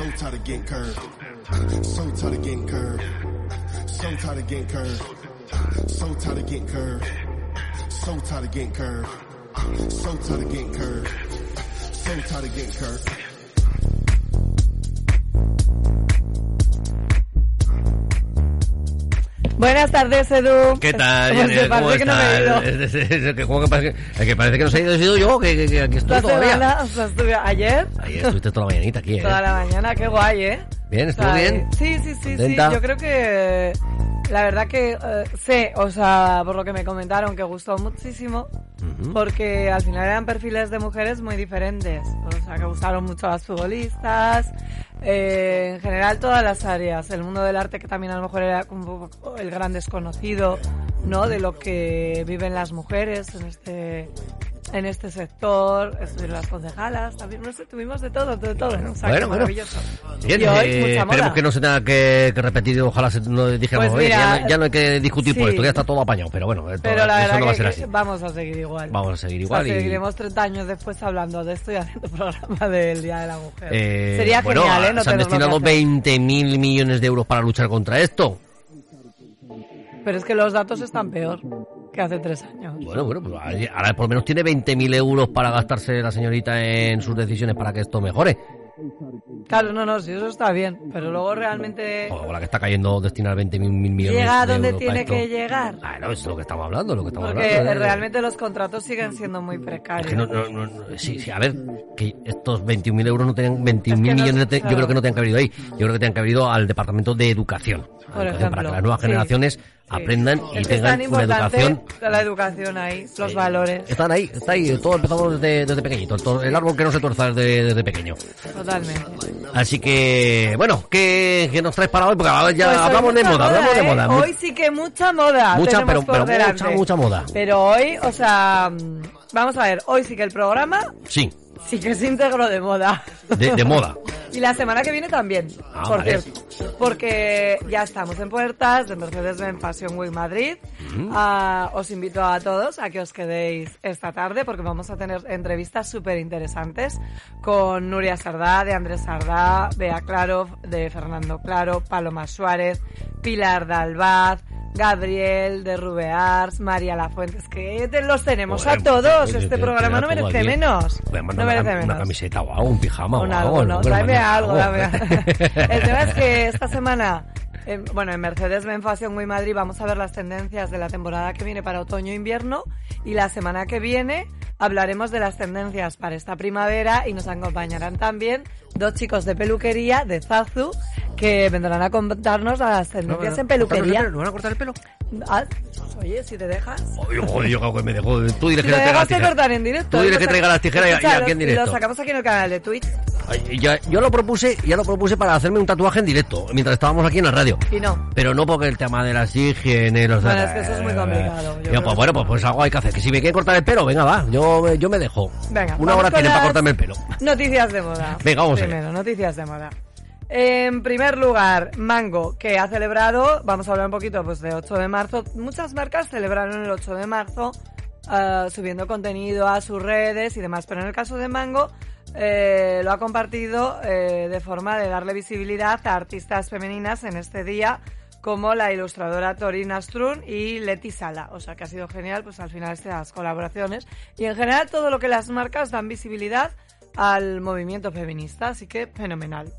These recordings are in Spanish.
So tired of getting curved. So tired of getting curved. So tired of getting curved. So tired of getting curved. So tired of getting curved. So tired of getting curved. So tired of getting curved. Buenas tardes, Edu. ¿Qué tal? Pues parece ¿Cómo que no me he ido. Es- es- es que que parece que, que parece que no se ha ido, he sido yo, que, que, que aquí estoy La todavía. semana, o sea, estuve ayer, Ahí estuviste toda la mañanita aquí, ¿eh? toda la mañana, qué guay, ¿eh? Bien, O ¿estuvo sea, bien? Sí, sí, sí, sí. Yo creo que la verdad que eh, sé, o sea, por lo que me comentaron, que gustó muchísimo, porque al final eran perfiles de mujeres muy diferentes. O sea, que gustaron mucho las futbolistas, eh, en general todas las áreas. El mundo del arte que también a lo mejor era poco el gran desconocido, ¿no? De lo que viven las mujeres en este en este sector, estuvieron las concejalas, también, no sé, tuvimos de todo, de todo, ¿no? O sea, Bueno, bueno. maravilloso. Bien, y hoy, eh, esperemos que no se tenga que, que repetir ojalá se, no dijéramos, Pues "Oye, mira, ya, no, ya no hay que discutir por sí. esto, ya está todo apañado, pero bueno, Pero la eso verdad no va a ser así. vamos a seguir igual. Vamos a seguir O sea, igual y... seguiremos 30 años después hablando de esto y haciendo programa del Día de la Mujer. Eh, Sería bueno, genial, ¿eh? No se han destinado hacer. 20.000 millones de euros para luchar contra esto. Pero es que los datos están peor que hace tres años. Bueno, bueno, pues ahora por lo menos tiene 20.000 euros para gastarse la señorita en sus decisiones para que esto mejore. Claro, no, no, sí, eso está bien. Pero luego realmente O la que está cayendo destinar 20.000 millones llega a de donde tiene que llegar. Ah, no, es lo que estamos hablando, lo que estamos Porque hablando. ¿eh? realmente los contratos siguen siendo muy precarios. Es que no, no, no, no, sí, sí, a ver, que estos 21.000 euros no tenían, 21.000 Es que no- millones, yo claro. creo que no tenían que haber ido ahí. Yo creo que tenían que haber ido al Departamento de Educación. Por ejemplo. para que las nuevas generaciones Sí. Aprendan y es tengan una educación. la educación ahí, los valores. Están ahí, está ahí, todo empezamos desde, desde pequeñito, todo- el árbol que no se tuerza desde, desde pequeño. Totalmente. Así que, bueno, ¿qué, qué nos traes para hoy? Porque ahora ya Pues hablamos de moda, hablamos de ¿eh? moda. Hoy sí que mucha moda. Mucha, pero- pero mucha, mucha moda. Pero hoy, o sea, vamos a ver, hoy sí que el programa Sí, sí que es íntegro de moda. de, de moda. Y la semana que viene también, Ah, por vale. cierto. Porque ya estamos en puertas de Mercedes-Benz Fashion Week Madrid. Ah, os invito a todos a que os quedéis esta tarde porque vamos a tener entrevistas súper interesantes con Nuria Sardá, de Andrés Sardá, Bea Claro, de Fernando Claro, Paloma Suárez, Pilar Dalbaz, Gabriel de Rubears, María Lafuentes, que te- los tenemos a todos. Este te- programa no merece menos. No una, merece una menos. camiseta o algo, un pijama o algo. no, tráeme algo, El tema es que esta semana, en- bueno, en Mercedes-Benz Fashion Week Madrid vamos a ver las tendencias de la temporada que viene para otoño-invierno y la semana que viene hablaremos de las tendencias para esta primavera y nos acompañarán también dos chicos de peluquería de Zazu que vendrán a contarnos las tendencias en peluquería. ¿No van a cortar el pelo? Ah, oye, si te dejas. Oye, creo que me dejó. Tú diles Si que te dejas te cortar en directo. Tú Lo que traiga las tijeras y- y aquí en directo. Lo sacamos aquí en el canal de Twitch. Ya- yo lo propuse, ya lo propuse para hacerme un tatuaje en directo, mientras estábamos aquí en la radio. Y no. Pero no porque el tema de las higiene, los Bueno, es que eso es muy complicado. Yo Yo, creo pues bueno, pues, pues algo hay que hacer. Que si me quieren cortar el pelo, venga, va. Yo, yo me dejo. Venga, Una hora tienen para cortarme el pelo. Noticias de moda. Venga, vamos allá. Primero, noticias de moda. En primer lugar, Mango, que ha celebrado, vamos a hablar un poquito pues de 8 de marzo. Muchas marcas celebraron el 8 de marzo ah, subiendo contenido a sus redes y demás, pero en el caso de Mango eh, lo ha compartido eh, de forma de darle visibilidad a artistas femeninas en este día como la ilustradora Torina Strun y Leti Sala. O sea que ha sido genial, pues al final estas colaboraciones. Y en general todo lo que las marcas dan visibilidad al movimiento feminista, así que fenomenal.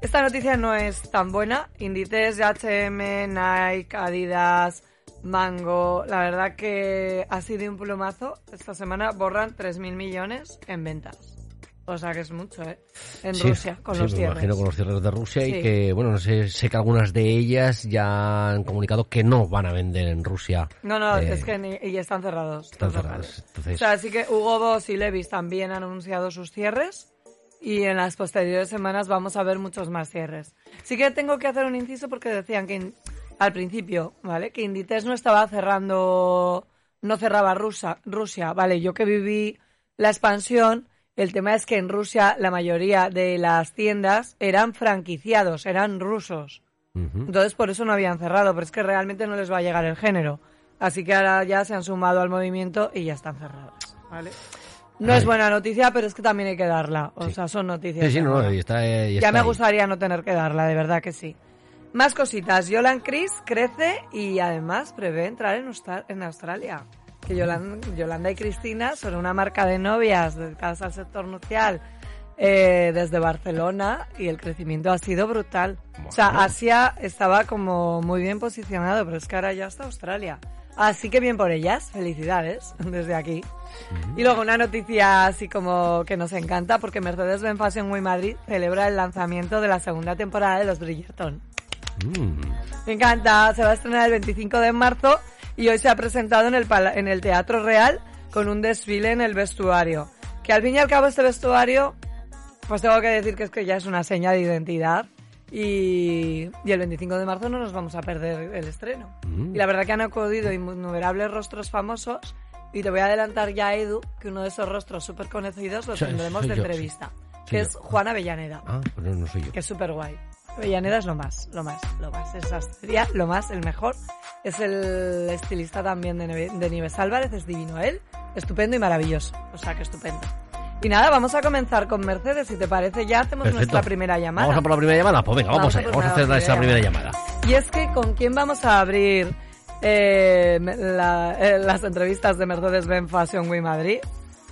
Esta noticia no es tan buena. Inditex, H&M, Nike, Adidas, Mango, la verdad que ha sido un plumazo. Esta semana borran 3.000 millones en ventas. O sea que es mucho, ¿eh? En Sí, Rusia, con sí, los me cierres. imagino con los cierres de Rusia Sí. y que, bueno, no sé, sé que algunas de ellas ya han comunicado que no van a vender en Rusia. No, no, Eh, es que ni- y están cerrados. están cerradas, entonces- O sea, así que Hugo Boss y Levis también han anunciado sus cierres y en las posteriores semanas vamos a ver muchos más cierres. Sí que tengo que hacer un inciso porque decían que in- al principio, ¿vale? Que Inditex no estaba cerrando, no cerraba Rusia, Rusia, ¿vale? Yo que viví la expansión, el tema es que en Rusia la mayoría de las tiendas eran franquiciados, eran rusos. Entonces por eso no habían cerrado, pero es que realmente no les va a llegar el género. Así que ahora ya se han sumado al movimiento y ya están cerradas. ¿vale? No Ay. es buena noticia, pero es que también hay que darla. O Sí. sea, son noticias. Sí, sí, de no, moda. y está, eh, y ya está me ahí. gustaría no tener que darla, de verdad que sí. Más cositas. Yolan Chris crece y además prevé entrar en, Austra- en Australia. Que Yolan- Yolanda y Cristina son una marca de novias dedicadas al sector nupcial eh, desde Barcelona y el crecimiento ha sido brutal. O sea. Asia estaba como muy bien posicionado, pero es que ahora ya está Australia. Así que bien por ellas, felicidades desde aquí. Y luego una noticia así como que nos encanta porque Mercedes-Benz Fashion Week Madrid celebra el lanzamiento de la segunda temporada de los Bridgerton. Mm. Me encanta, se va a estrenar el 25 de marzo y hoy se ha presentado en el, pala- en el Teatro Real con un desfile en el vestuario. Que al fin y al cabo este vestuario, pues tengo que decir que es que ya es una seña de identidad y, y el 25 de marzo no nos vamos a perder el estreno. Mm. Y la verdad que han acudido innumerables rostros famosos y te voy a adelantar ya, Edu, que uno de esos rostros súper conocidos lo tendremos de yo, entrevista, sí. que es yo. Juana Avellaneda Ah, pero no soy yo. que es súper guay. Avellaneda es lo más, lo más, lo más. Esa sería lo más, el mejor. Es el estilista también de, Neve- de Nieves Álvarez, es divino él. Estupendo y maravilloso. O sea, que estupendo. Y nada, vamos a comenzar con Mercedes. Si te parece, ya hacemos Perfecto. nuestra primera llamada. Vamos a por la primera llamada. Pues venga, vamos, Vamos a Vamos a hacer primera esa primera llamada. llamada. Y es que, ¿con quién vamos a abrir eh, la- eh, las entrevistas de Mercedes-Benz Fashion Week Madrid?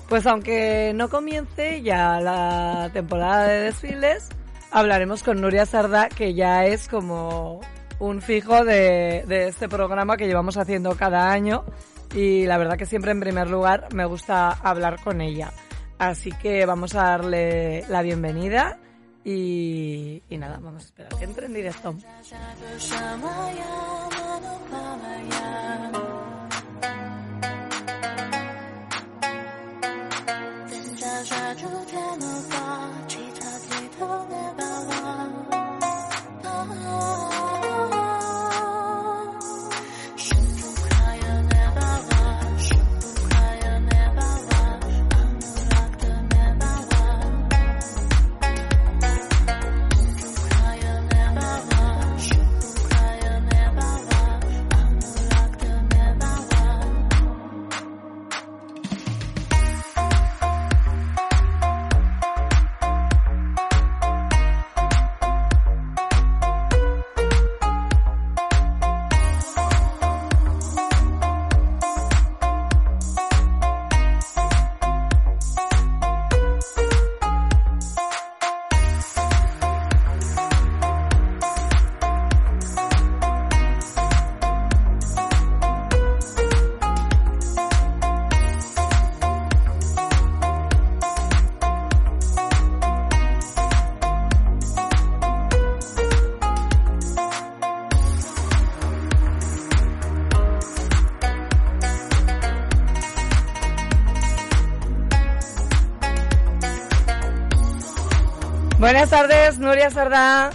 Pues aunque no comience ya la temporada de desfiles, hablaremos con Nuria Sardá, que ya es como un fijo de, de este programa que llevamos haciendo cada año. Y la verdad que siempre en primer lugar me gusta hablar con ella. Así que vamos a darle la bienvenida y nada, vamos a esperar que entre en directo. Nuria Sardá.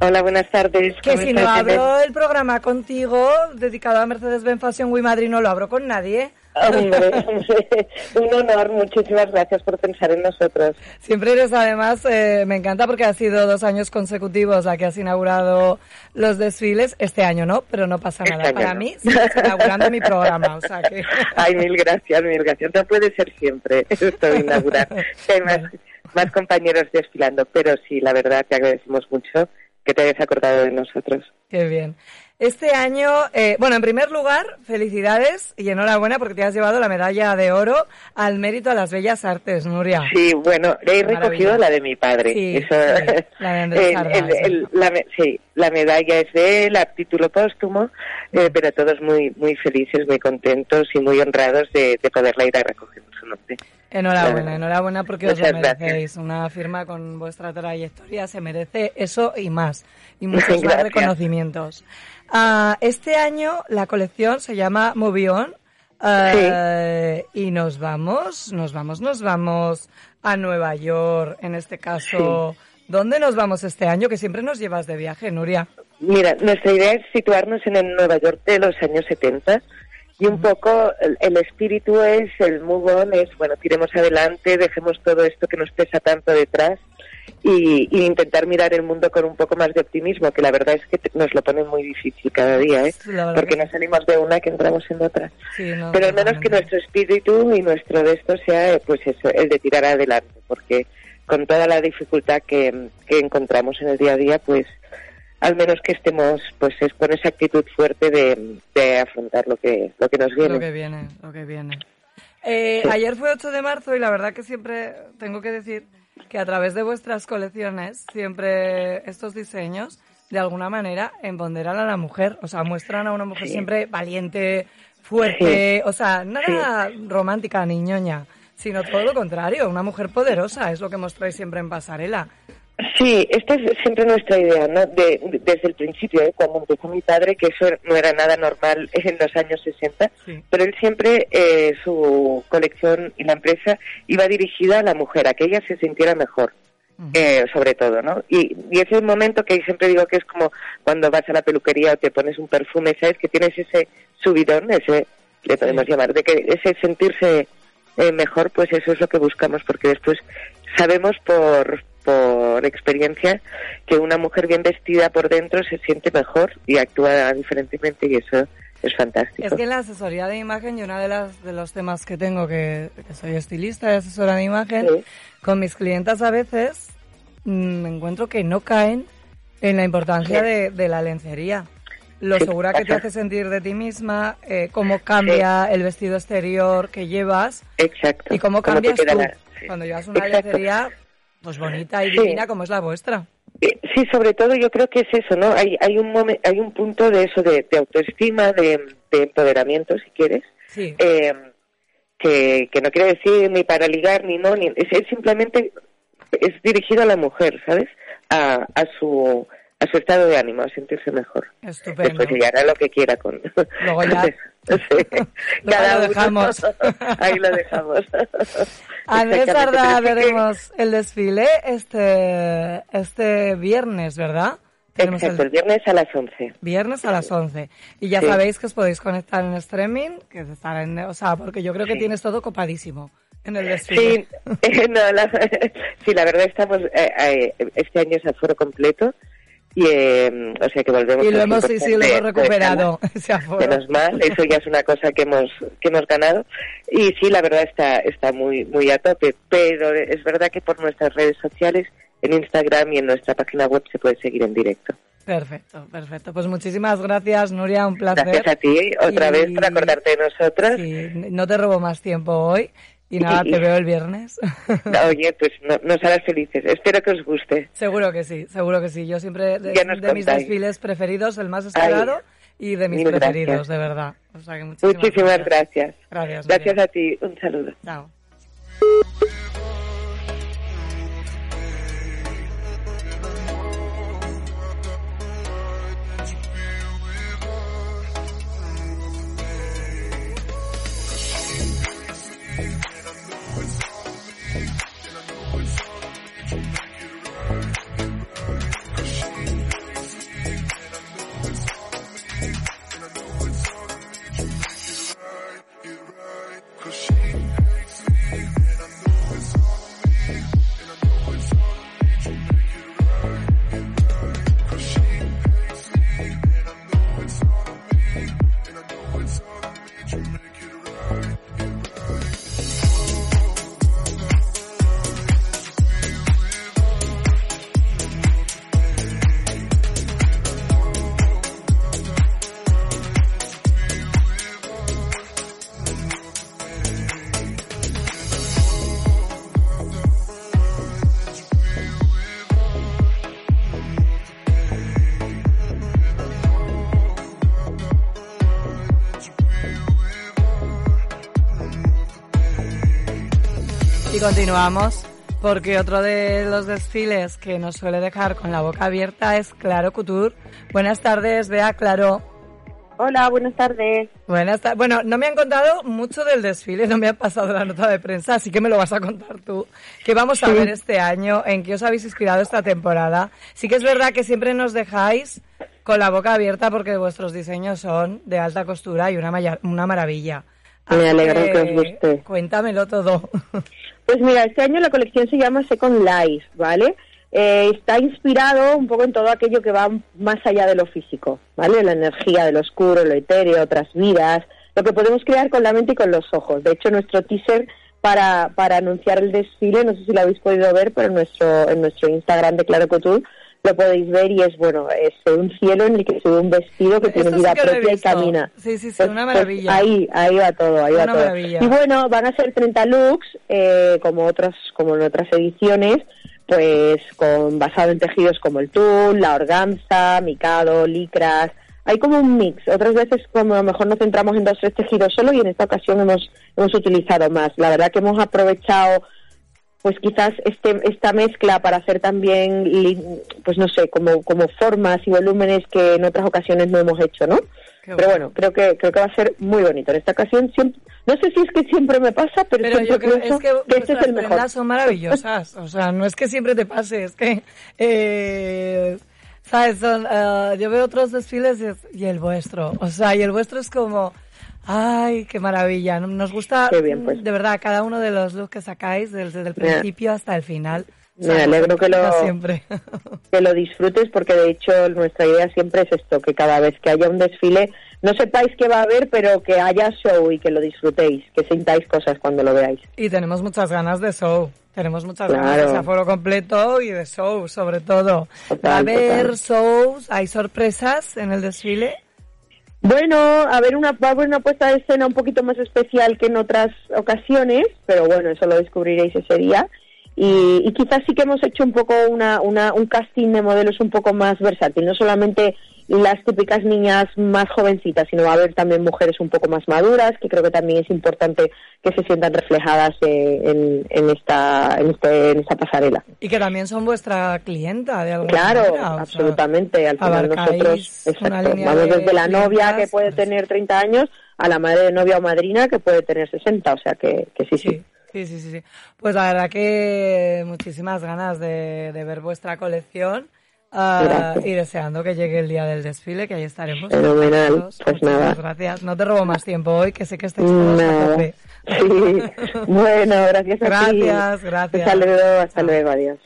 Hola, buenas tardes. Que ¿Cómo si no abro el programa contigo, dedicado a Mercedes-Benz Fashion Week Madrid, no lo abro con nadie. Hombre, un honor. Muchísimas gracias por pensar en nosotros. Siempre eres, además, eh, me encanta porque ha sido dos años consecutivos a que has inaugurado los desfiles. Este año no, pero no pasa Este nada. Para no. mí, sigues inaugurando mi programa. O sea que... Ay, mil gracias, mil gracias. No puede ser siempre esto de inaugurar. Que hay más, más compañeros desfilando, pero sí, la verdad, te agradecemos mucho que te hayas acordado de nosotros. Qué bien. Este año, eh, bueno, en primer lugar, felicidades y enhorabuena porque te has llevado la medalla de oro al mérito a las bellas artes, Nuria. Sí, bueno, he recogido la de mi padre. Sí, Eso- sí, la de Andrés el- la sí, la medalla es de él, a título póstumo, eh, pero todos muy muy felices, muy contentos y muy honrados de, de poderla ir a recoger su nombre. Enhorabuena, enhorabuena porque os lo gracias. merecéis. Una firma con vuestra trayectoria se merece eso y más. Y muchos más reconocimientos. Ah, este año la colección se llama Movie On. ah, Y nos vamos, nos vamos, nos vamos a Nueva York, en este caso. ¿Dónde nos vamos este año? Que siempre nos llevas de viaje, Nuria. Mira, nuestra idea es situarnos en el Nueva York de los años 70 y un poco el, el espíritu es, el move on es, bueno, tiremos adelante, dejemos todo esto que nos pesa tanto detrás y, y intentar mirar el mundo con un poco más de optimismo, que la verdad es que nos lo pone muy difícil cada día, ¿eh? Porque que no salimos de una que entramos en otra. Sí, no, Pero al menos que nuestro espíritu y nuestro de esto sea, eh, pues eso, el de tirar adelante, porque con toda la dificultad que, que encontramos en el día a día, pues al menos que estemos pues es con esa actitud fuerte de, de afrontar lo que lo que nos viene. Lo que viene, lo que viene. Eh, Sí. Ayer fue 8 de marzo y la verdad que siempre tengo que decir que a través de vuestras colecciones, siempre estos diseños, de alguna manera, empoderan a la mujer. O sea, muestran a una mujer Sí. siempre valiente, fuerte, o sea, nada romántica ni ñoña, sino todo lo contrario, una mujer poderosa, es lo que mostráis siempre en pasarela. Sí, esta es siempre nuestra idea, ¿no? De- de- desde el principio, ¿eh? cuando empezó mi padre, que eso no era nada normal en los años 60, Sí. pero él siempre, eh, su colección y la empresa iba dirigida a la mujer, a que ella se sintiera mejor. eh, sobre todo, ¿no? Y, y ese es el momento que siempre digo que es como cuando vas a la peluquería o te pones un perfume, ¿sabes? Que tienes ese subidón, ese, le podemos llamar, de que ese sentirse eh, mejor, pues eso es lo que buscamos, porque después sabemos por, por experiencia que una mujer bien vestida por dentro se siente mejor y actúa diferentemente y eso es fantástico. Es que en la asesoría de imagen y uno de, las, de los temas que tengo, que, que soy estilista y asesora de imagen, Sí. con mis clientas a veces mm, me encuentro que no caen en la importancia Sí. de, de la lencería. Lo Sí, segura que te hace sentir de ti misma, eh, cómo cambia el vestido exterior que llevas Exacto. y cómo cambias tú la- cuando llevas una Exacto. lencería pues bonita y Sí. divina como es la vuestra. Sí, sobre todo yo creo que es eso, ¿no? Hay, hay, un, momen- hay un punto de eso, de, de autoestima, de, de empoderamiento, si quieres, Sí. eh, que, que no quiere decir ni para ligar ni no, ni, es, es simplemente es dirigido a la mujer, ¿sabes? A, a su a su estado de ánimo, a sentirse mejor. Estupendo. Después ella hará lo que quiera con. Luego ya- Sí. Luego lo uno- dejamos. Ahí lo dejamos. Sí que- veremos el desfile este, este viernes, ¿verdad? Tenemos Exacto, el el viernes a las 11. viernes a las 11. Y ya Sí. sabéis que os podéis conectar en streaming, que estará en, o sea, porque yo creo que Sí. tienes todo copadísimo en el desfile. Sí, no, la, sí, la verdad estamos, eh, eh, este año es aforo completo y, eh, o sea que volvemos Y lo hemos, sí, sí, 100% lo de- hemos de recuperado. Menos mal, eso ya es una cosa que hemos que hemos ganado y sí, la verdad está está muy muy a tope, pero es verdad que por nuestras redes sociales, en Instagram y en nuestra página web se puede seguir en directo. Perfecto, perfecto. Pues muchísimas gracias, Nuria, un placer. Gracias a ti otra Y- vez por acordarte de nosotras. Sí, no te robo más tiempo hoy. Y nada, te veo el viernes. Oye, pues no- nos harás felices. Espero que os guste. Seguro que sí, seguro que sí. Yo siempre, de, mis desfiles preferidos, el más esperado y de mis preferidos, gracias. de verdad. O sea que muchísimas, Muchísimas gracias. Gracias. Gracias Nuria. a ti. Un saludo. Chao. Continuamos porque otro de los desfiles que nos suele dejar con la boca abierta es Claro Couture. Buenas tardes, Bea Claro. Hola, buenas tardes. Buenas tardes. Bueno, no me han contado mucho del desfile, no me han pasado la nota de prensa, así que me lo vas a contar tú. ¿Qué vamos a Sí. ver este año? ¿En qué os habéis inspirado esta temporada? Sí que es verdad que siempre nos dejáis con la boca abierta porque vuestros diseños son de alta costura y una maravilla. Me alegro que os guste. Cuéntamelo todo. Pues mira, este año la colección se llama Second Life, ¿vale? Eh, está inspirado un poco en todo aquello que va más allá de lo físico, ¿vale? La energía de lo oscuro, lo etéreo, otras vidas, lo que podemos crear con la mente y con los ojos. De hecho, nuestro teaser para, para anunciar el desfile, no sé si lo habéis podido ver, pero en nuestro, en nuestro Instagram de Claro Couture lo podéis ver y es, bueno, es un cielo en el que se ve un vestido que tiene sí vida que propia y camina. Sí, sí, sí, Pues- una pues maravilla. ahí, ahí va todo, ahí va Una todo. maravilla. Y bueno, van a ser 30 looks, eh, como otras, como en otras ediciones, pues con basado en tejidos como el tul, la organza, micado, licras. Hay como un mix. Otras veces, como a lo mejor nos centramos en dos o tres tejidos solo, y en esta ocasión hemos hemos utilizado más. La verdad que hemos aprovechado pues quizás este, esta mezcla para hacer también, pues no sé, como, como formas y volúmenes que en otras ocasiones no hemos hecho, ¿no? Pero bueno, creo que creo que va a ser muy bonito. En esta ocasión, siempre, no sé si es que siempre me pasa, pero, yo creo es que, que este es el mejor. son maravillosas. O sea, no es que siempre te pase, es que, eh, ¿sabes? Son, eh, yo veo otros desfiles y, es- y el vuestro. O sea, y el vuestro es como, ay, qué maravilla. Nos gusta, Qué bien, pues. de verdad, cada uno de los looks que sacáis, desde el principio hasta el final. O Me sea, alegro que lo- Siempre. que lo disfrutes porque de hecho nuestra idea siempre es esto, que cada vez que haya un desfile no sepáis qué va a haber, pero que haya show y que lo disfrutéis, que sintáis cosas cuando lo veáis. Y tenemos muchas ganas de show. Tenemos muchas ganas de aforo completo y de show, sobre todo. Total, Va a haber total. shows, hay sorpresas en el desfile. Bueno, a ver una, va a haber una puesta de escena un poquito más especial que en otras ocasiones, pero bueno, eso lo descubriréis ese día. Y, y quizás sí que hemos hecho un poco una, una, un casting de modelos un poco más versátil, no solamente las típicas niñas más jovencitas, sino va a haber también mujeres un poco más maduras, que creo que también es importante que se sientan reflejadas eh, en, en, esta, en, este, en esta pasarela. Y que también son vuestra clienta, de alguna Claro, manera. o sea, absolutamente. Al final nosotros, exacto, vamos de desde la novia que puede pues. tener 30 años a la madre de novia o madrina que puede tener 60, o sea que, que sí, sí. Sí, sí, sí, sí. Pues la verdad que muchísimas ganas de, de ver vuestra colección Gracias. y deseando que llegue el día del desfile, que ahí estaremos. Fenomenal, pues nada. gracias. No te robo más tiempo hoy, que sé que estáis todos a. Sí. Bueno, gracias a ti. Gracias, gracias. Un saludo, hasta luego, adiós.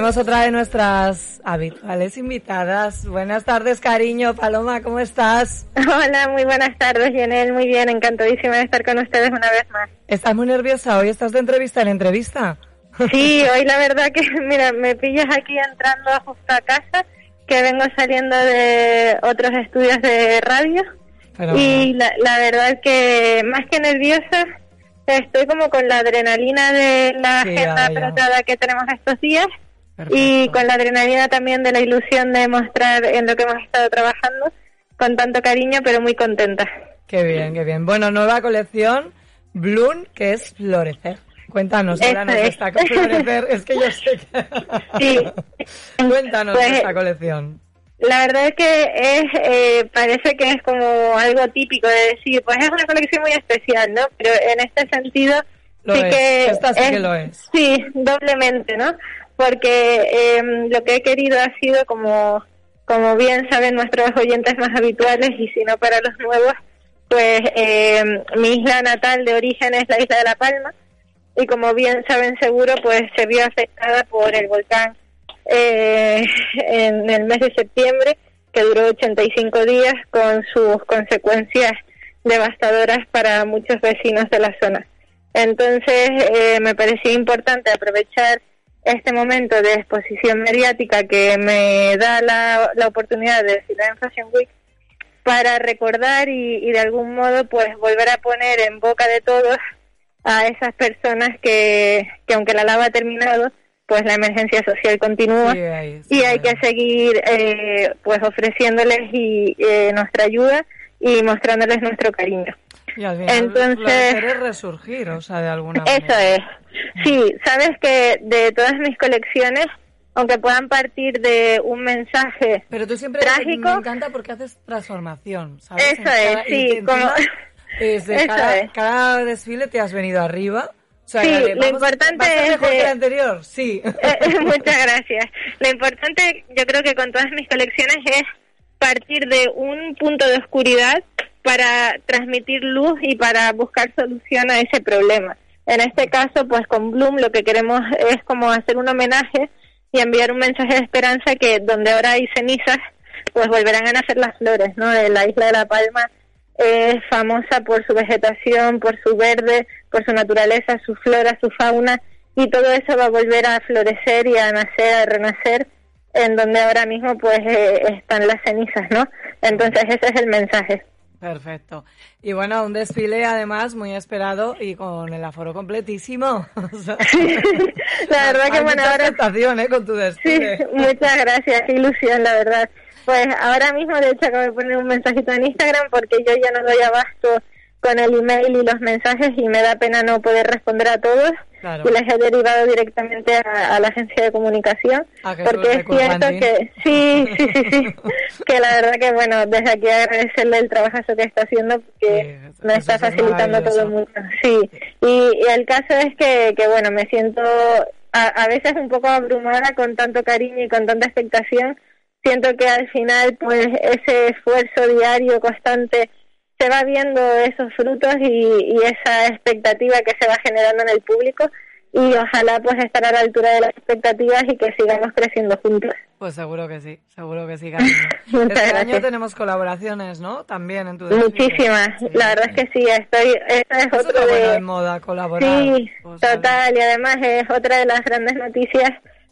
Tenemos otra de nuestras habituales invitadas. Buenas tardes, cariño. Paloma, ¿cómo estás? Hola, muy buenas tardes, Yenel. Muy bien, encantadísima de estar con ustedes una vez más. ¿Estás muy nerviosa? ¿Hoy estás de entrevista en entrevista? Sí, hoy la verdad que, mira, me pillas aquí entrando justo a casa, que vengo saliendo de otros estudios de radio. Fenomenal. Y la, la verdad que, más que nerviosa, estoy como con la adrenalina de la Sí, agenda ya, que tenemos estos días. Perfecto. Y con la adrenalina también de la ilusión de mostrar en lo que hemos estado trabajando con tanto cariño, pero muy contenta. Qué bien, qué bien. Bueno, nueva colección, Bloom, que es florecer. Cuéntanos, háblanos de es. esta co- florecer. Es que yo sé que... Sí. Cuéntanos Pues, de esta colección. La verdad es que es, eh, parece que es como algo típico de decir, pues es una colección muy especial, ¿no? Pero en este sentido Lo sí es. que Esta sí que lo es. Sí, doblemente, ¿no? Porque eh, lo que he querido ha sido como como bien saben nuestros oyentes más habituales y si no para los nuevos, pues eh, mi isla natal de origen es la isla de La Palma y como bien saben seguro, pues se vio afectada por el volcán eh, en el mes de septiembre, que duró 85 días con sus consecuencias devastadoras para muchos vecinos de la zona. Entonces, eh, me parecía importante aprovechar este momento de exposición mediática que me da la, la oportunidad de desfilar en Fashion Week para recordar y, y de algún modo pues volver a poner en boca de todos a esas personas que, que aunque la lava ha terminado, pues la emergencia social continúa y hay que seguir eh, pues ofreciéndoles y, eh, nuestra ayuda y mostrándoles nuestro cariño. Y al final Entonces- resurgir, o sea, de alguna Eso manera. es. Sí, sabes que de todas mis colecciones, aunque puedan partir de un mensaje Pero tú siempre trágico, me encanta porque haces transformación, ¿sabes? Eso cada- es, sí, como- desde Eso cada, es. cada desfile te has venido arriba. O sea, Sí, lo vamos- importante ¿va a ser es mejor de- que el anterior, sí. Eh, Muchas gracias. Lo importante, yo creo que con todas mis colecciones es partir de un punto de oscuridad para transmitir luz y para buscar solución a ese problema. En este caso, pues con Bloom lo que queremos es como hacer un homenaje y enviar un mensaje de esperanza que donde ahora hay cenizas, pues volverán a nacer las flores, ¿no? La isla de La Palma es famosa por su vegetación, por su verde, por su naturaleza, su flora, su fauna, y todo eso va a volver a florecer y a nacer, a renacer, en donde ahora mismo pues eh, están las cenizas, ¿no? Entonces ese es el mensaje. Perfecto. Y bueno, un desfile además muy esperado y con el aforo completísimo. O sea, La verdad que bueno, ahora ¿eh? Con tu Sí, desfile. muchas gracias, qué ilusión, la verdad. Pues ahora mismo, de hecho, acabo de poner un mensajito en Instagram porque yo ya no doy abasto con el email y los mensajes y me da pena no poder responder a todos. Claro. Y les he derivado directamente a, a la agencia de comunicación. A que porque es cierto que, sí, sí, sí, sí. que la verdad que, bueno, desde aquí agradecerle el trabajo que está haciendo porque Sí, me eso está es facilitando todo maravilloso. mucho. Sí, y, y el caso es que, que bueno, me siento a, a veces un poco abrumada con tanto cariño y con tanta expectación. Siento que al final, pues, ese esfuerzo diario, constante, se va viendo esos frutos y, y esa expectativa que se va generando en el público y ojalá pues estar a la altura de las expectativas y que sigamos creciendo juntos. Pues seguro que sí, seguro que sí, Este gracias. año tenemos colaboraciones, ¿no? También en tu. Muchísimas, Sí. la verdad es que sí, estoy, eso es Eso bueno de... en moda, colaborar. Sí, sea, total, y además es otra de las grandes noticias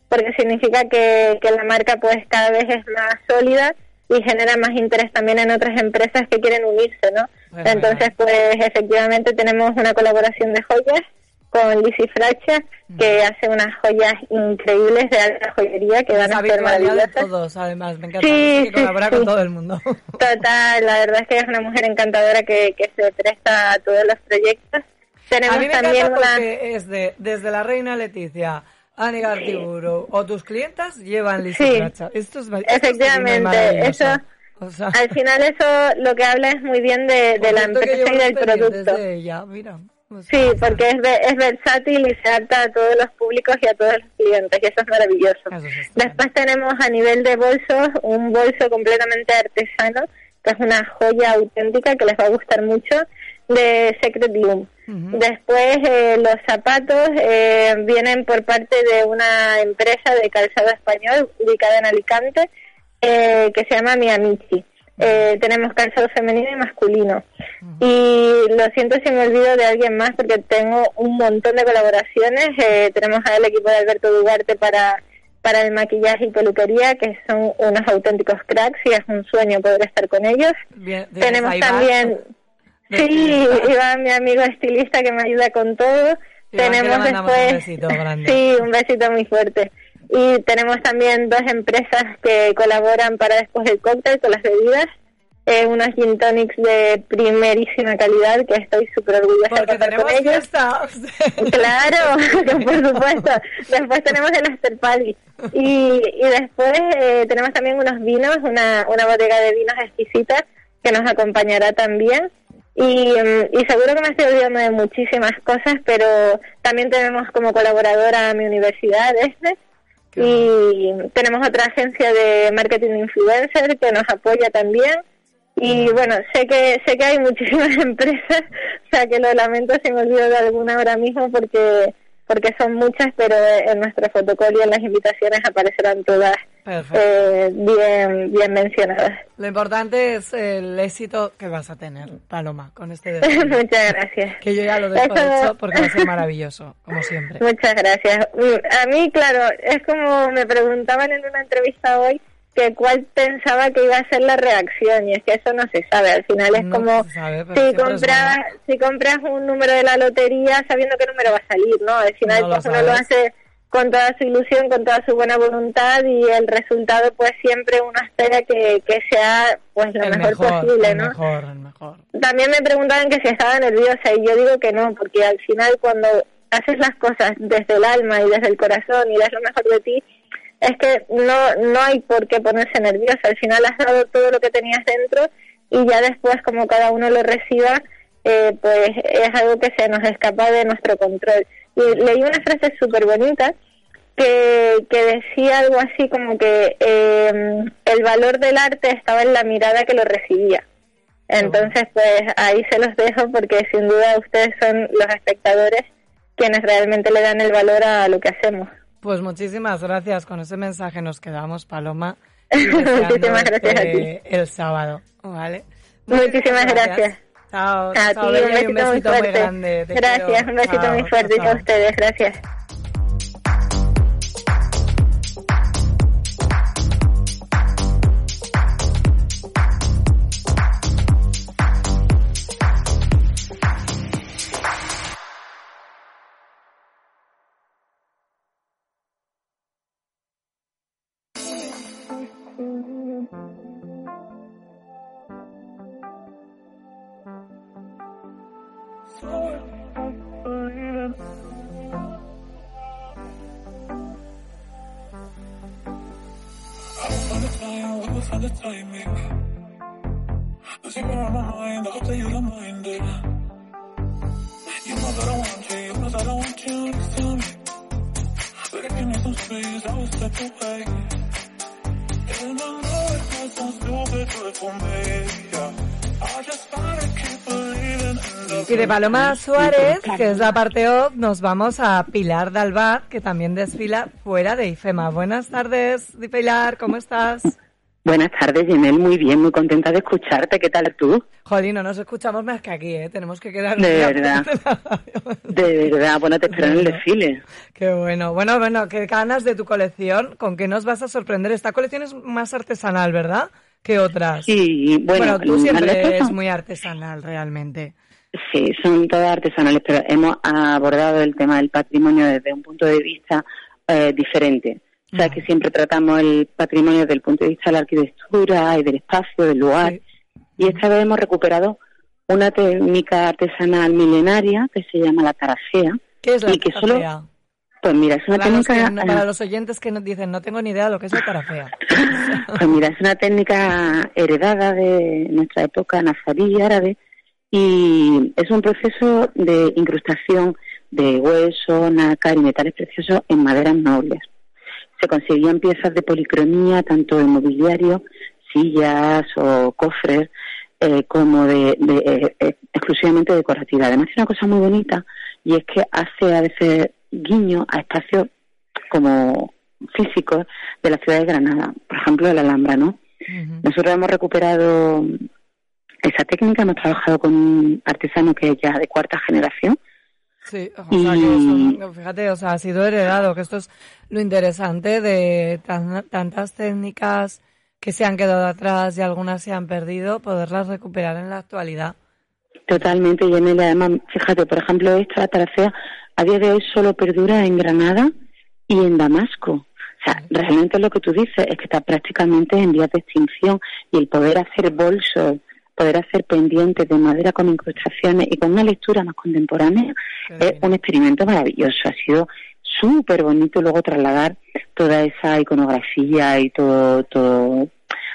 porque significa que, que la marca pues cada vez es más sólida y genera más interés también en otras empresas que quieren unirse, ¿no? Bueno, Entonces pues efectivamente tenemos una colaboración de joyas con Lizzie Fracha que hace unas joyas increíbles de alta joyería que van a ser de maravillosas. todos, además. Me encanta Sí, colabora sí, con todo el mundo. Total, la verdad es que es una mujer encantadora que, que se presta a todos los proyectos. Tenemos A mí me también encanta una... porque es de, desde la reina Leticia, Ani Gartiburu o tus clientas llevan lista Sí. Esto es, esto es Efectivamente, eso- O sea, Al final eso lo que habla es muy bien de, de la empresa y del producto. de ella, mira. O sea, Sí, porque es, es versátil y se adapta a todos los públicos y a todos los clientes y eso es maravilloso. Eso. Después tenemos a nivel de bolsos un bolso completamente artesano, que es una joya auténtica que les va a gustar mucho, de Secret Bloom. Ujú. Después eh, los zapatos eh, vienen por parte de una empresa de calzado español ubicada en Alicante eh, que se llama Miamichi. Eh, tenemos calzado femenino y masculino. Y lo siento si me olvido de alguien más porque tengo un montón de colaboraciones. Eh, tenemos al equipo de Alberto Duarte para, para el maquillaje y peluquería, que son unos auténticos cracks y es un sueño poder estar con ellos. Bien, Tenemos también, sí, estilista. Iván, mi amigo estilista que me ayuda con todo. Iván, tenemos después, un besito grande. sí, un besito muy fuerte. Y tenemos también dos empresas que colaboran para después del cóctel con las bebidas. Eh, unos gin tonics de primerísima calidad que estoy súper orgullosa Porque de contar tenemos con ellos. Claro, por supuesto. Después tenemos el After Party. Y, y después eh, tenemos también unos vinos, una, una bodega de vinos exquisita que nos acompañará también. Y, mm, y seguro que me estoy olvidando de muchísimas cosas, pero también tenemos como colaboradora a mi universidad, ESNES, y tenemos otra agencia de marketing influencer que nos apoya también. Y bueno. sé que sé que hay muchísimas empresas o sea que lo lamento si me olvido de alguna ahora mismo porque porque son muchas pero en nuestro fotocall y en las invitaciones aparecerán todas. Eh, bien bien mencionadas Lo importante es el éxito que vas a tener, Paloma, con este desfile. muchas gracias Que yo ya lo dejo Eso- hecho porque va a ser maravilloso, como siempre. Muchas gracias. Mm, A mí, claro, es como me preguntaban en una entrevista hoy que cuál pensaba que iba a ser la reacción y es que eso no se sabe. Al final es No como sabe, si compras si compras un número de la lotería sabiendo qué número va a salir, ¿no? Al final No pues, uno lo hace con toda su ilusión, con toda su buena voluntad y el resultado pues siempre uno espera que, que sea pues lo mejor, mejor, posible, el ¿no? mejor, el mejor. También me preguntaban que si estaba nerviosa y yo digo que no, porque al final cuando haces las cosas desde el alma y desde el corazón y das lo mejor de ti, es que no, no hay por qué ponerse nerviosa. Al final has dado todo lo que tenías dentro y ya después como cada uno lo reciba, eh, pues es algo que se nos escapa de nuestro control. Y leí una frase súper bonita que, que decía algo así como que eh, el valor del arte estaba en la mirada que lo recibía. Entonces, pues ahí se los dejo porque sin duda ustedes son los espectadores quienes realmente le dan el valor a lo que hacemos. Pues muchísimas gracias. Con ese mensaje nos quedamos, Paloma. Muchísimas gracias a ti. El sábado, ¿vale? Muchísimas gracias. Chao. A ti, un besito, un muy besito muy fuerte. grande. Te gracias, quiero. un besito Chao, muy fuerte chao. a ustedes. Gracias. For me, yeah. I just gotta Y de Paloma Suárez, que es la parte O, nos vamos a Pilar Dalbat, que también desfila fuera de IFEMA. Buenas tardes, Di Pilar, ¿cómo estás? Buenas tardes, Ginel. Muy bien, muy contenta de escucharte. ¿Qué tal tú? Jolín, no nos escuchamos más que aquí, ¿eh? Tenemos que quedar... De verdad. De verdad. Bueno, te espero en el desfile. Qué bueno. Bueno, bueno, qué ganas de tu colección. ¿Con qué nos vas a sorprender? Esta colección es más artesanal, ¿verdad? Que otras. Sí, bueno, tú las siempre eres muy artesanal, realmente. Sí, son todas artesanales, pero hemos abordado el tema del patrimonio desde un punto de vista eh, diferente. O sea, que siempre tratamos el patrimonio desde el punto de vista de la arquitectura y del espacio, del lugar. Y esta vez hemos recuperado una técnica artesanal milenaria que se llama la tarafea. ¿Qué es la y que solo? Pues mira, es una Para los, técnica... que no- para los oyentes que nos dicen, no tengo ni idea de lo que es la tarafea. Pues mira, es una técnica heredada de nuestra época nazarí árabe y es un proceso de incrustación de hueso, nácar y metales preciosos en maderas nobles. Se conseguían piezas de policromía, tanto en mobiliario, sillas o cofres, eh, como de, de, eh, eh, exclusivamente decorativa. Además, tiene una cosa muy bonita y es que hace a veces guiño a espacios como físicos de la ciudad de Granada, por ejemplo, la Alhambra, ¿no? Nosotros hemos recuperado esa técnica, hemos trabajado con un artesano que es ya de cuarta generación. Sí, o sea, que son- fíjate, o sea, ha sido heredado, que esto es lo interesante de tan- tantas técnicas que se han quedado atrás y algunas se han perdido, poderlas recuperar en la actualidad. Totalmente, y además, fíjate, por ejemplo, esta tarafea a día de hoy solo perdura en Granada y en Damasco. O sea, realmente lo que tú dices es que está prácticamente en vías de extinción y el poder hacer bolsos, poder hacer pendientes de madera con incrustaciones y con una lectura más contemporánea es un experimento maravilloso. Ha sido súper bonito luego trasladar toda esa iconografía y todo, todo,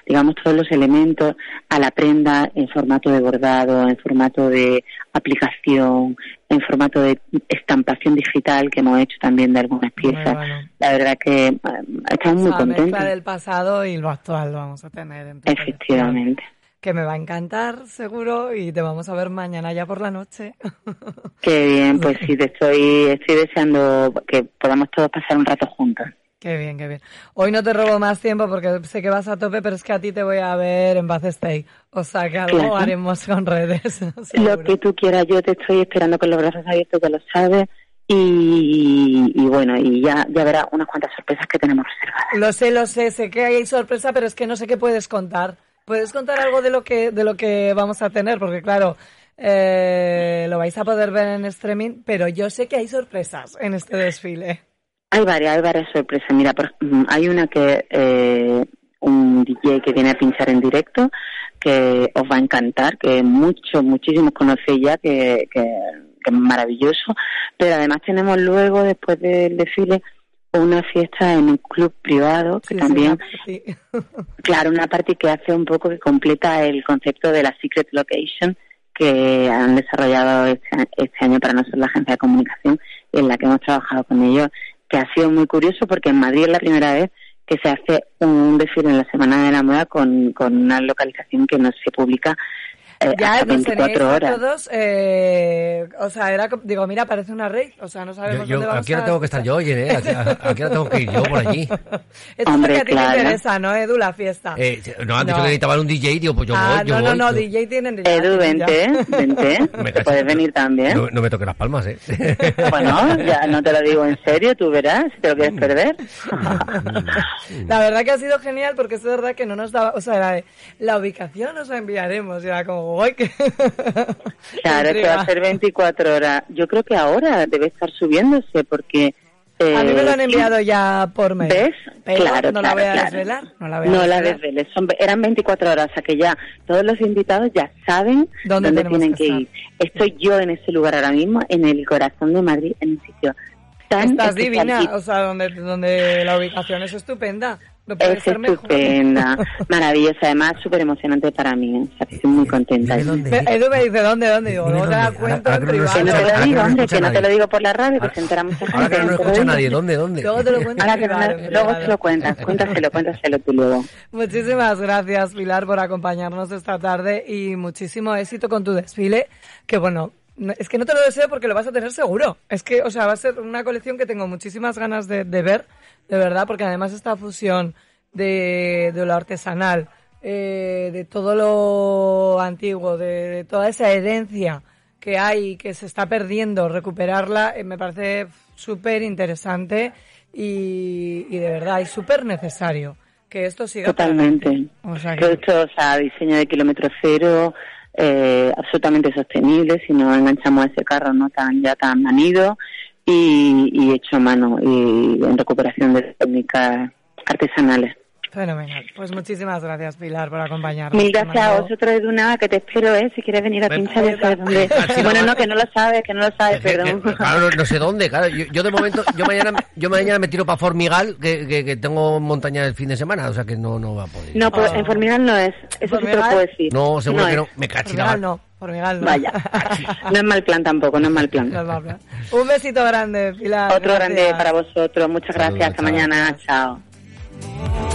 digamos, todos los elementos a la prenda en formato de bordado, en formato de aplicación, en formato de estampación digital que hemos hecho también de algunas piezas. bueno. La verdad que eh, estamos muy contentos. del pasado y lo actual lo vamos a tener. Efectivamente. Que me va a encantar, seguro, y te vamos a ver mañana ya por la noche. Qué bien, pues sí, te estoy, estoy deseando que podamos todos pasar un rato juntos. Qué bien, qué bien. Hoy no te robo más tiempo porque sé que vas a tope, pero es que a ti te voy a ver en Bath Stay. O sea que algo Claro. haremos con redes. Lo que tú quieras, yo te estoy esperando con los brazos abiertos, ya lo sabes. Y, y bueno, y ya, ya verás unas cuantas sorpresas que tenemos reservadas. Lo sé, lo sé, sé que hay sorpresa, pero es que no sé qué puedes contar. ¿Puedes contar algo de lo que, de lo que vamos a tener? Porque claro, eh, lo vais a poder ver en streaming, pero yo sé que hay sorpresas en este desfile. Hay varias, hay varias sorpresas. Mira, por- mm, hay una que eh, un DJ que viene a pinchar en directo que os va a encantar, que muchos, muchísimos conocéis ya, que, que, que es maravilloso. Pero además tenemos luego, después del desfile, una fiesta en un club privado que Sí, también. Claro, una parte que hace un poco que completa el concepto de la Secret Location que han desarrollado este, este año para nosotros la agencia de comunicación en la que hemos trabajado con ellos, que ha sido muy curioso porque en Madrid es la primera vez que se hace un desfile en la Semana de la Moda con, con una localización que no se publica eh, Ya hasta nos teníais 24 a horas. todos, eh, o sea, era, como- digo, mira, parece una rave, o sea, no Yo, sabemos yo- dónde vamos aquí ahora a... tengo que estar yo, oye, ¿eh? Aquí, aquí ahora tengo que ir yo por allí. Esto es Hombre, porque a ti claro. te interesa, ¿no, Edu, la fiesta? Eh, no, han dicho No. que necesitaban un DJ, digo, pues yo ah, voy, yo no, voy. no, no, yo- DJ tienen ya, Edu, vente, vente, Me cacho. puedes venir también. No, no me toques las palmas, ¿eh? Bueno, ya no te lo digo en serio, tú verás, si te lo quieres perder. La verdad que ha sido genial porque es verdad que no nos daba, o sea, la ubicación os la enviaremos, y era como, Claro, que va a ser 24 horas. Yo creo que ahora debe estar subiéndose porque... eh, A mí me lo han enviado ya por mail. ¿Ves? Pero claro, no la voy a claro. desvelar, no la voy a No la desvelar. desveles. Son, eran 24 horas, o sea que ya todos los invitados ya saben ¿Dónde tienen que que, ir. Estoy yo en ese lugar ahora mismo, en el corazón de Madrid, en un sitio tan Estás divina, o sea, donde, donde la ubicación es estupenda. No Es estupenda, maravillosa, además súper emocionante para mí, o sea estoy muy contenta. Edu me dice, ¿dónde, dónde? Digo, no te cuento Ahora- en ahora que no privado. te lo digo, que no hombre, que no te lo digo por la radio, que se entera mucha gente. Ahora que no te lo escucha nadie, ¿dónde, dónde? Luego te lo privado, en luego privado. se lo cuentas, cuéntaselo, cuéntaselo tú luego. Muchísimas gracias, Pilar, por acompañarnos esta tarde y muchísimo éxito con tu desfile, que bueno, no- es que no te lo deseo porque lo vas a tener seguro. Es que, o sea, va a ser una colección que tengo muchísimas ganas de, de ver, de verdad, porque además esta fusión de, de lo artesanal, eh, de todo lo antiguo, de, de toda esa herencia que hay y que se está perdiendo, recuperarla, eh, me parece súper interesante y, y de verdad, y súper necesario que esto siga Totalmente. O sea que- esto, o sea, diseño de kilómetro cero, eh, absolutamente sostenible, si no enganchamos a ese carro no tan ya tan manido y, y hecho a mano y en recuperación de técnicas artesanales. Fenomenal. Pues muchísimas gracias, Pilar, por acompañarnos. Mil gracias a vosotros, Eduna, que te espero, ¿eh? Si quieres venir a pinchar, ya sabes dónde. No Bueno, no, que no lo sabes, que no lo sabes, perdón. Claro, no, no sé dónde, claro. Yo, yo de momento, yo mañana, yo mañana me tiro para Formigal, que, que, que tengo montaña el fin de semana, o sea que no, no va a poder. No, pues en Formigal no es, eso sí te lo puedo decir. No, seguro que es. no. Me mar. no, Formigal no. Vaya, no es mal plan tampoco, no es mal plan. No es mal plan. Un besito grande, Pilar. Otro gracias. grande para vosotros, muchas Saludos, gracias, hasta chao. mañana, chao.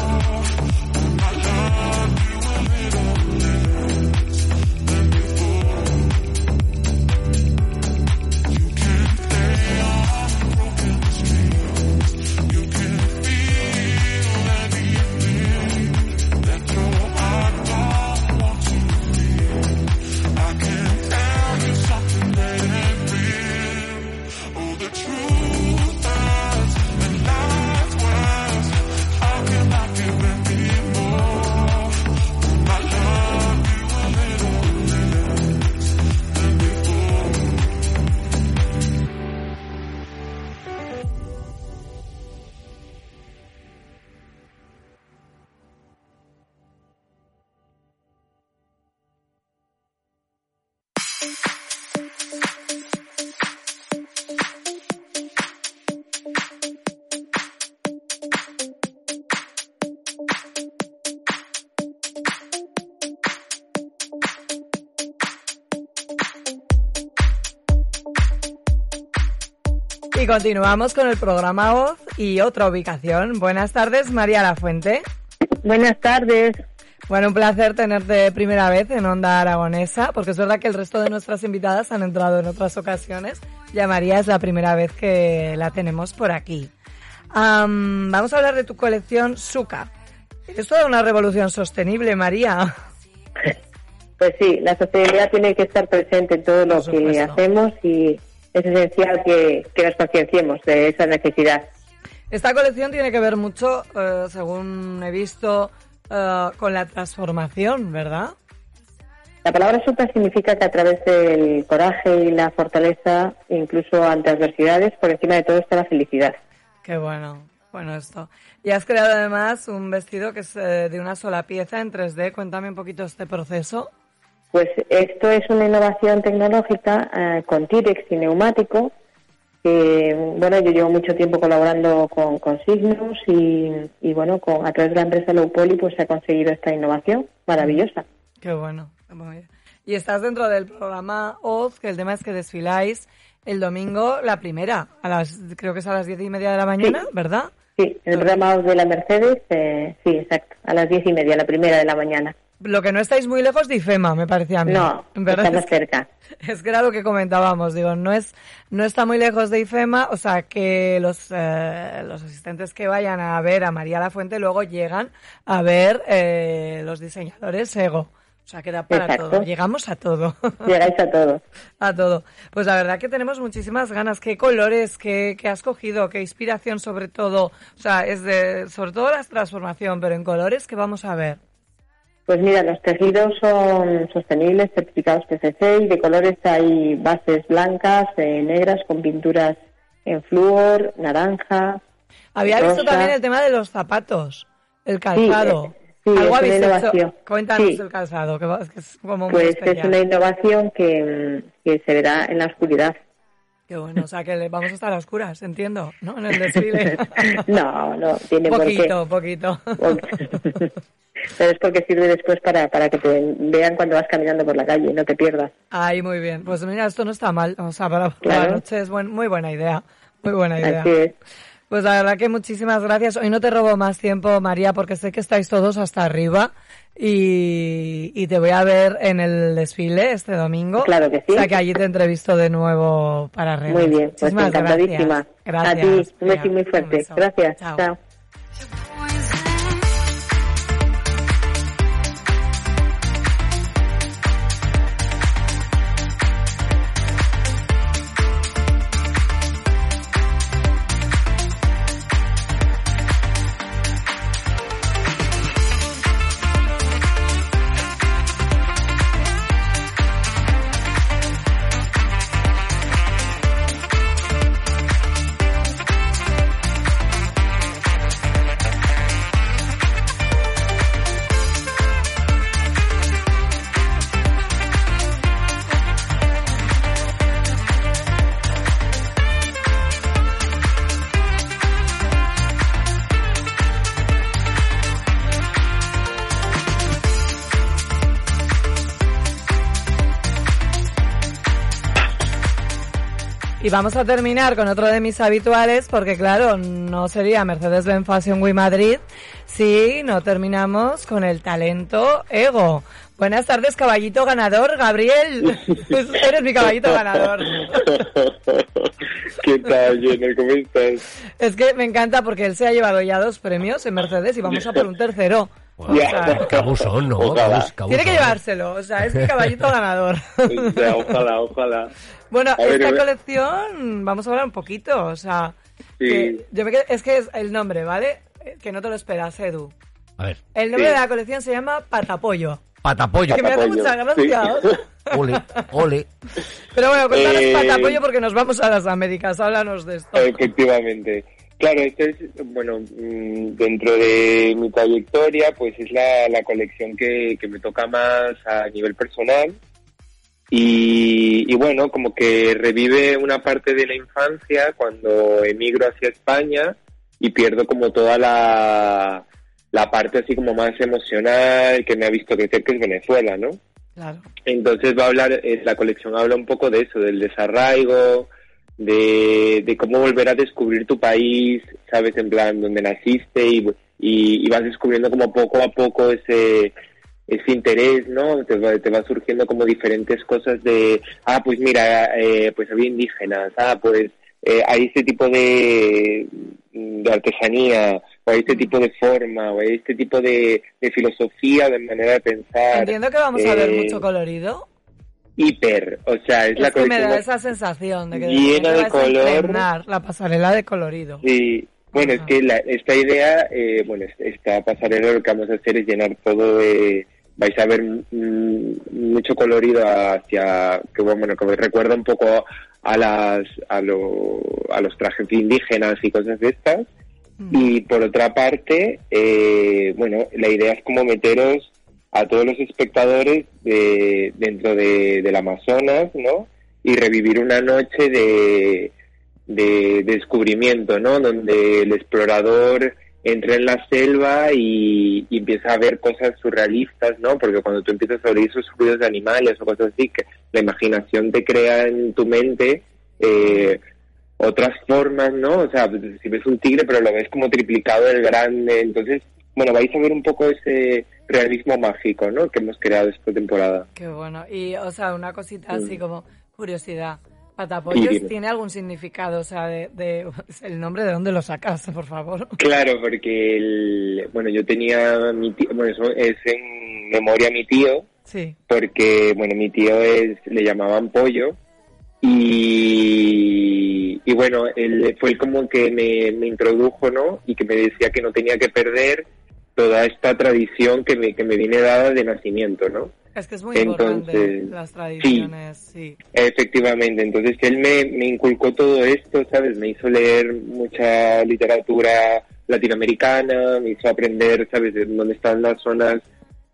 Y continuamos con el programa Voz y otra ubicación. Buenas tardes, María Lafuente. Buenas tardes. Bueno, un placer tenerte primera vez en Onda Aragonesa, porque es verdad que el resto de nuestras invitadas han entrado en otras ocasiones. Ya María es la primera vez que la tenemos por aquí. Am, vamos a hablar de tu colección Suka. Es toda una revolución sostenible, María. Pues sí, la sostenibilidad tiene que estar presente en todo lo que hacemos y es esencial que, que nos concienciemos de esa necesidad. Esta colección tiene que ver mucho, eh, según he visto, eh, con la transformación, ¿verdad? La palabra supa significa que a través del coraje y la fortaleza, incluso ante adversidades, por encima de todo está la felicidad. Qué bueno, bueno esto. Y has creado además un vestido que es eh, de una sola pieza en 3D. Cuéntame un poquito este proceso. Pues esto es una innovación tecnológica eh, con T-Rex y neumático. Que, bueno, yo llevo mucho tiempo colaborando con, con Signus y, y, bueno, con, a través de la empresa Low Poly pues se ha conseguido esta innovación maravillosa. Qué bueno. Y estás dentro del programa Oz, que el tema es que desfiláis el domingo la primera, a las creo que es a las diez y media de la mañana, ¿verdad? Sí, el programa Oz de la Mercedes, eh, sí, exacto, a las diez y media, la primera de la mañana. Lo que no estáis muy lejos de IFEMA, me parecía a mí. No, ¿Verdad? estamos que- cerca. Es que era lo que comentábamos, digo, no es, no está muy lejos de IFEMA, o sea que los, eh, los asistentes que vayan a ver a María La Fuente luego llegan a ver eh, los diseñadores Ego. O sea que da para Exacto. todo, llegamos a todo. Llegáis a todo. a todo. Pues la verdad que tenemos muchísimas ganas. ¿Qué colores, qué, qué has cogido, qué inspiración sobre todo? O sea, es de, sobre todo la transformación, pero en colores, ¿qué vamos a ver? Pues mira, los tejidos son sostenibles, certificados PCC y de colores hay bases blancas, eh, negras con pinturas en flúor, naranja. Había visto también el tema de los zapatos, el calzado. eh, sí, Algo es habéis hecho. innovación. Cuéntanos Sí. el calzado, que, es como muy Pues es una innovación que, mm, que se verá en la oscuridad. Qué bueno, o sea que le- vamos a estar a oscuras, entiendo, ¿no? En el desfile. no, no, tiene por qué. poquito, poquito. Pero es porque sirve después para, para que te vean cuando vas caminando por la calle y no te pierdas. Ay, muy bien. Pues mira, esto no está mal. O sea, para, Claro. la noche es buen- muy buena idea. Muy buena idea. Así es. Pues la verdad que muchísimas gracias. Hoy no te robo más tiempo, María, porque sé que estáis todos hasta arriba y, y te voy a ver en el desfile este domingo. Claro que sí. O sea que allí te entrevisto de nuevo para redes. Muy bien, pues encantadísima. Gracias. A ti, un beso Venga, muy fuerte. Gracias. Chao. Chao. Y vamos a terminar con otro de mis habituales, porque claro, no sería Mercedes-Benz Fashion Week Madrid si no terminamos con el talento ego. Buenas tardes, caballito ganador, Gabriel. Eres mi caballito ganador. ¿Qué tal, Jenner? ¿Cómo estás? Es que me encanta porque él se ha llevado ya dos premios en Mercedes y vamos a por un tercero. Qué abusón, ¿no? Ojalá. Qué abusón. tiene que llevárselo, o sea, es mi caballito ganador. Ya, ojalá, ojalá. Bueno, A esta ver. colección, vamos a hablar un poquito, o sea, Sí. que yo me quedo- es que es el nombre, ¿vale? Eh, Que no te lo esperas, Edu. A ver, El nombre Sí. de la colección se llama Patapollo. patapollo. Que me hace mucha gracia. Ole, ole. Pero bueno, cuéntanos Eh, Patapollo porque nos vamos a las Américas, háblanos de esto. Efectivamente. Claro, esto es, bueno, mm, dentro de mi trayectoria, pues es la, la colección que, que me toca más a nivel personal. Y, y bueno, como que revive una parte de la infancia cuando emigro hacia España y pierdo como toda la, la parte así como más emocional que me ha visto crecer, que es Venezuela, ¿no? Claro. Entonces va a hablar, eh, la colección habla un poco de eso, del desarraigo, de, de cómo volver a descubrir tu país, sabes, en plan, donde naciste y, y, y vas descubriendo como poco a poco ese ese interés, ¿no? Te va, te va surgiendo como diferentes cosas de, ah, pues mira, eh, pues había indígenas, ah, pues eh, hay este tipo de, de artesanía, o hay este tipo de forma, o hay este tipo de, de filosofía, de manera de pensar. Entiendo que vamos a ver Eh, mucho colorido. Hiper, o sea, es, Es, la que me da esa sensación de que llena de color. la pasarela de colorido. Sí, bueno, es que la- esta idea, eh, bueno, es- esta pasarela lo que vamos a hacer es llenar todo de... Vais a ver mm, mucho colorido hacia... que bueno, que me recuerda un poco a las a, lo- a los trajes indígenas y cosas de estas. Y por otra parte, eh, bueno, la idea es como meteros a todos los espectadores de, dentro de, del Amazonas, ¿no? Y revivir una noche de, de descubrimiento, ¿no? Donde el explorador entra en la selva y, empieza a ver cosas surrealistas, ¿no? Porque cuando tú empiezas a oír esos ruidos de animales o cosas así, que la imaginación te crea en tu mente eh, otras formas, ¿no? O sea, pues, si ves un tigre, pero lo ves como triplicado el grande, entonces, bueno, vais a ver un poco ese realismo mágico, ¿no? Que hemos creado esta temporada. Qué bueno. Y, o sea, una cosita así Mm. como curiosidad. ¿Patapollos Sí, tiene algún significado? O sea, de, de- el nombre de dónde lo sacaste, por favor. Claro, porque, el, bueno, yo tenía mi tío, bueno, eso es en memoria a mi tío, Sí. porque, bueno, mi tío es, le llamaban pollo, y, y bueno, él fue el como que me, me introdujo, ¿no? Y que me decía que no tenía que perder toda esta tradición que me, que me viene dada de nacimiento, ¿no? Es que es muy importante Entonces, las tradiciones, sí. Efectivamente, entonces él me, me inculcó todo esto, ¿sabes? Me hizo leer mucha literatura latinoamericana, me hizo aprender, ¿sabes?, de dónde están las zonas,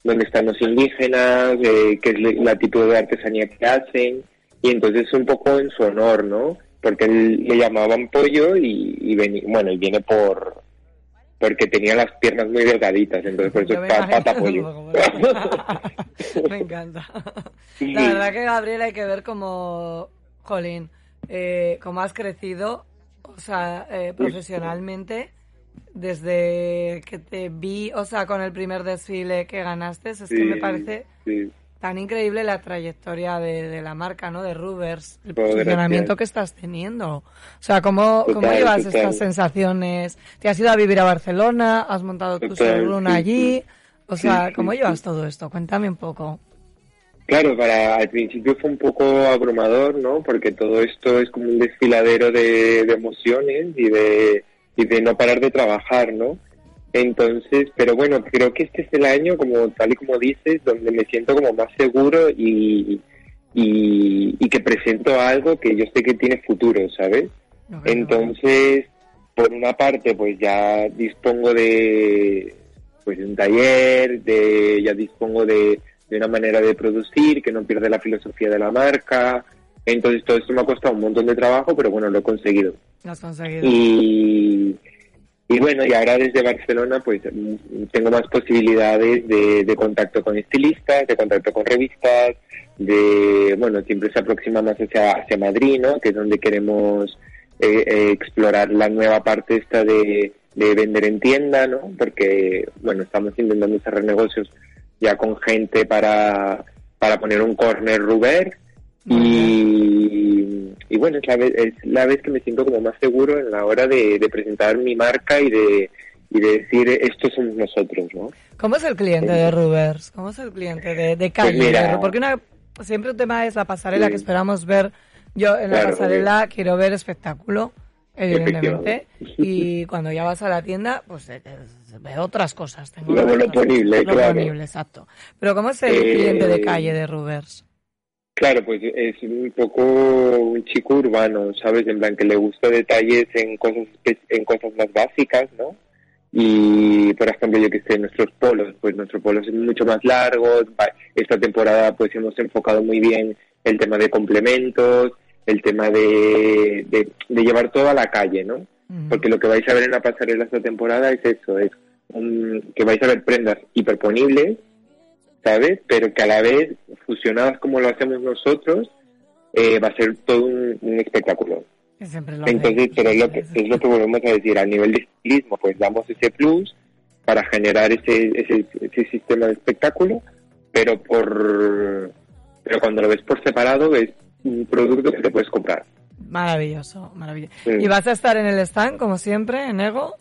dónde están los indígenas, eh, qué es la tipo de artesanía que hacen, y entonces un poco en su honor, ¿no? Porque él le llamaban pollo y, bueno, y viene por porque tenía las piernas muy delgaditas, entonces por eso Yo es me pa- imagino pata pollo. Me encanta. La verdad que Gabriel hay que ver como, jolín, eh, cómo has crecido, o sea, eh, profesionalmente, desde que te vi, o sea, con el primer desfile que ganaste, es que me parece sí. Tan increíble la trayectoria de, de la marca, ¿no? De Rubers, el gracias. posicionamiento que estás teniendo. O sea, ¿cómo, cómo llevas total. estas sensaciones? ¿Te has ido a vivir a Barcelona? ¿Has montado tu showroom sí, allí? O sea, Sí, ¿cómo sí, llevas todo esto? Cuéntame un poco. Claro, para al principio fue un poco abrumador, ¿no? Porque todo esto es como un desfiladero de, de emociones y de, y de no parar de trabajar, ¿no? Entonces, pero bueno, creo que este es el año, como tal y como dices, donde me siento como más seguro y, y, y que presento algo que yo sé que tiene futuro, ¿sabes? Entonces, por una parte, pues ya dispongo de pues de un taller, de ya dispongo de, de una manera de producir que no pierde la filosofía de la marca. Entonces todo esto me ha costado un montón de trabajo, pero bueno, lo he conseguido. Lo has conseguido. Y, y bueno, y ahora desde Barcelona pues tengo más posibilidades de, de contacto con estilistas, de contacto con revistas, de, bueno, siempre se aproxima más hacia, hacia Madrid, ¿no? Que es donde queremos eh, eh, explorar la nueva parte esta de, de vender en tienda, ¿no? Porque, bueno, estamos intentando cerrar negocios ya con gente para, para poner un corner Ruber y, y bueno, es la, vez, es la vez que me siento como más seguro en la hora de, de presentar mi marca y de, y de decir estos somos nosotros, ¿no? ¿Cómo es el cliente de Rubers? ¿Cómo es el cliente de, de calle? Pues mira. Ru- Porque una, siempre un tema es la pasarela Sí. que esperamos ver. Yo en la Claro, pasarela quiero ver espectáculo, evidentemente. Y cuando ya vas a la tienda, pues eh, eh, veo otras cosas. Tengo Lo- lo ponible, cosas. Lo claro. ponible, exacto. Pero ¿cómo es el Eh, cliente de calle de Rubers? Claro, pues es un poco un chico urbano, ¿sabes? En plan que le gusta detalles en cosas en cosas más básicas, ¿no? Y, por ejemplo, yo que sé, nuestros polos, pues nuestros polos son mucho más largos. Esta temporada, pues hemos enfocado muy bien el tema de complementos, el tema de, de, de llevar todo a la calle, ¿no? Porque lo que vais a ver en la pasarela esta temporada es eso, es un- que vais a ver prendas hiperponibles, ¿sabes? Pero que a la vez, fusionadas como lo hacemos nosotros, eh, va a ser todo un, un espectáculo. Que siempre lo Entonces, pero es lo, que, es lo que volvemos a decir, a nivel de estilismo, pues damos ese plus para generar ese, ese, ese sistema de espectáculo, pero por pero cuando lo ves por separado es un producto que te puedes comprar. Maravilloso, maravilloso. Sí. ¿Y vas a estar en el stand, como siempre, en Ego?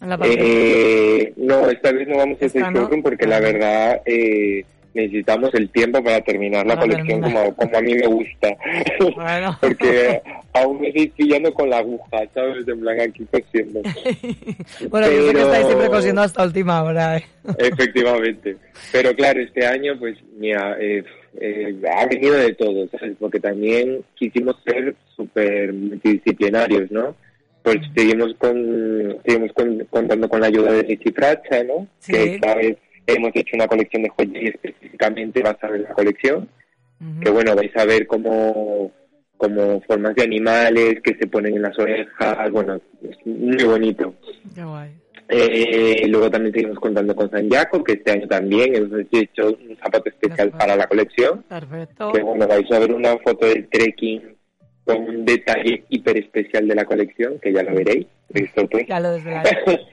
Eh, no, esta vez no vamos a hacer showroom porque la verdad eh, necesitamos el tiempo para terminar la Para colección terminar. como, como a mí me gusta. Bueno. porque aún me estoy pillando con la aguja, ¿sabes? En plan aquí cosiendo. Bueno, yo sé que pero- estáis siempre cosiendo hasta última hora, ¿eh? Efectivamente. Pero claro, este año, pues, mira, eh, eh, ha venido de todo, ¿sabes? Porque también quisimos ser súper multidisciplinarios, ¿no? Pues seguimos con, seguimos con- contando con la ayuda de Nichi Fracha, ¿no? Sí. Que esta vez hemos hecho una colección de joyería específicamente basada en la colección. Que bueno, vais a ver como, como formas de animales que se ponen en las orejas, bueno, es muy bonito. Qué guay. Eh, luego también seguimos contando con San Jaco, que este año también hemos hecho un zapato especial para la colección. Perfecto. Que bueno, vais a ver una foto del trekking con un detalle hiper especial de la colección, que ya lo veréis. Pues. Ya lo.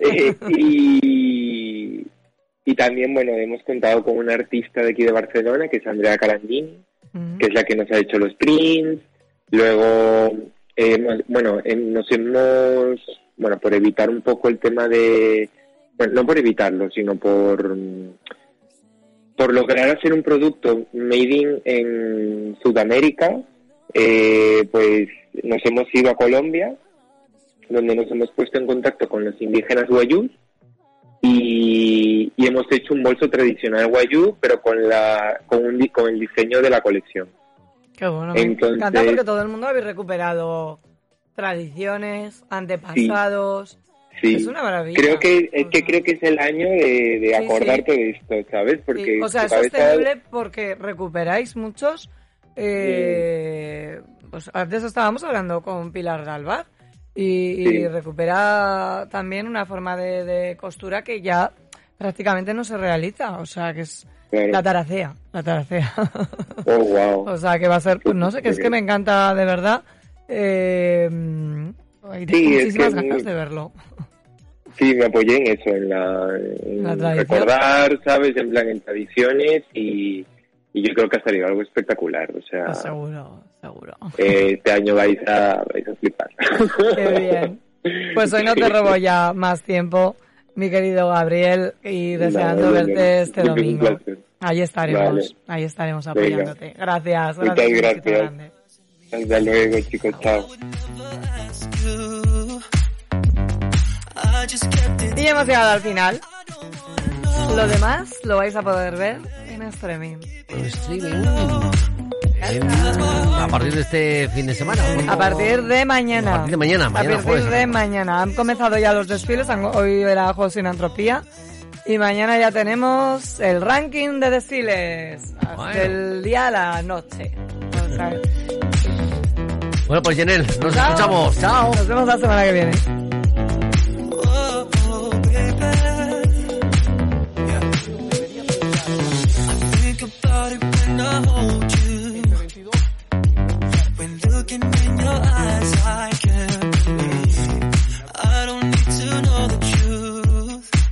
Eh, y, y también, bueno, hemos contado con una artista de aquí de Barcelona, que es Andrea Carandini, que es la que nos ha hecho los prints. Luego, eh, bueno, eh, nos hemos, bueno, por evitar un poco el tema de, bueno, no por evitarlo, sino por, mm, por lograr hacer un producto made in en Sudamérica, eh, pues nos hemos ido a Colombia, donde nos hemos puesto en contacto con los indígenas guayús y, y hemos hecho un bolso tradicional guayú, pero con la con, un, con el diseño de la colección. Qué bueno. Me Entonces- encanta porque todo el mundo habéis recuperado tradiciones, antepasados. Sí. Es una maravilla. Creo que es que creo que es el año de, de Sí, acordarte de esto, ¿sabes? Porque Sí, o sea, es cabeza- sostenible porque recuperáis muchos. Eh, pues antes estábamos hablando con Pilar Galvar y, recupera también una forma de, de costura que ya prácticamente no se realiza. O sea, que es Claro. la taracea. La taracea. Oh, wow. o sea, que va a ser, pues no sé, que es que me encanta de verdad. Eh, y tengo Sí, es muchísimas que ganas muy- de verlo. Sí, me apoyé en eso, en, la, en La tradición. recordar, ¿sabes? En plan, en tradiciones y, y yo creo que ha salido algo espectacular. O sea, Pues seguro, seguro. eh, este año vais a, vais a flipar. Qué bien. Pues hoy no te robo ya más tiempo, mi querido Gabriel, y deseando verte este domingo. Ahí estaremos, Vale. ahí estaremos Venga. apoyándote. Gracias. Muchas gracias, besito gracias. Hasta luego, chicos. Chao. Y hemos llegado al final. Lo demás lo vais a poder ver en streaming. En- a partir de este fin de semana. ¿cuándo? A partir de mañana. A partir de mañana, mañana A partir jueves. de mañana. Han comenzado ya los desfiles. Hoy era Juegos sin Antropía. Y mañana ya tenemos el ranking de desfiles. Bueno. Del día a la noche. O sea, Bueno, pues Jenel, nos Chao. escuchamos. Chao. Nos vemos la semana que viene. Hold you. When looking in your eyes, I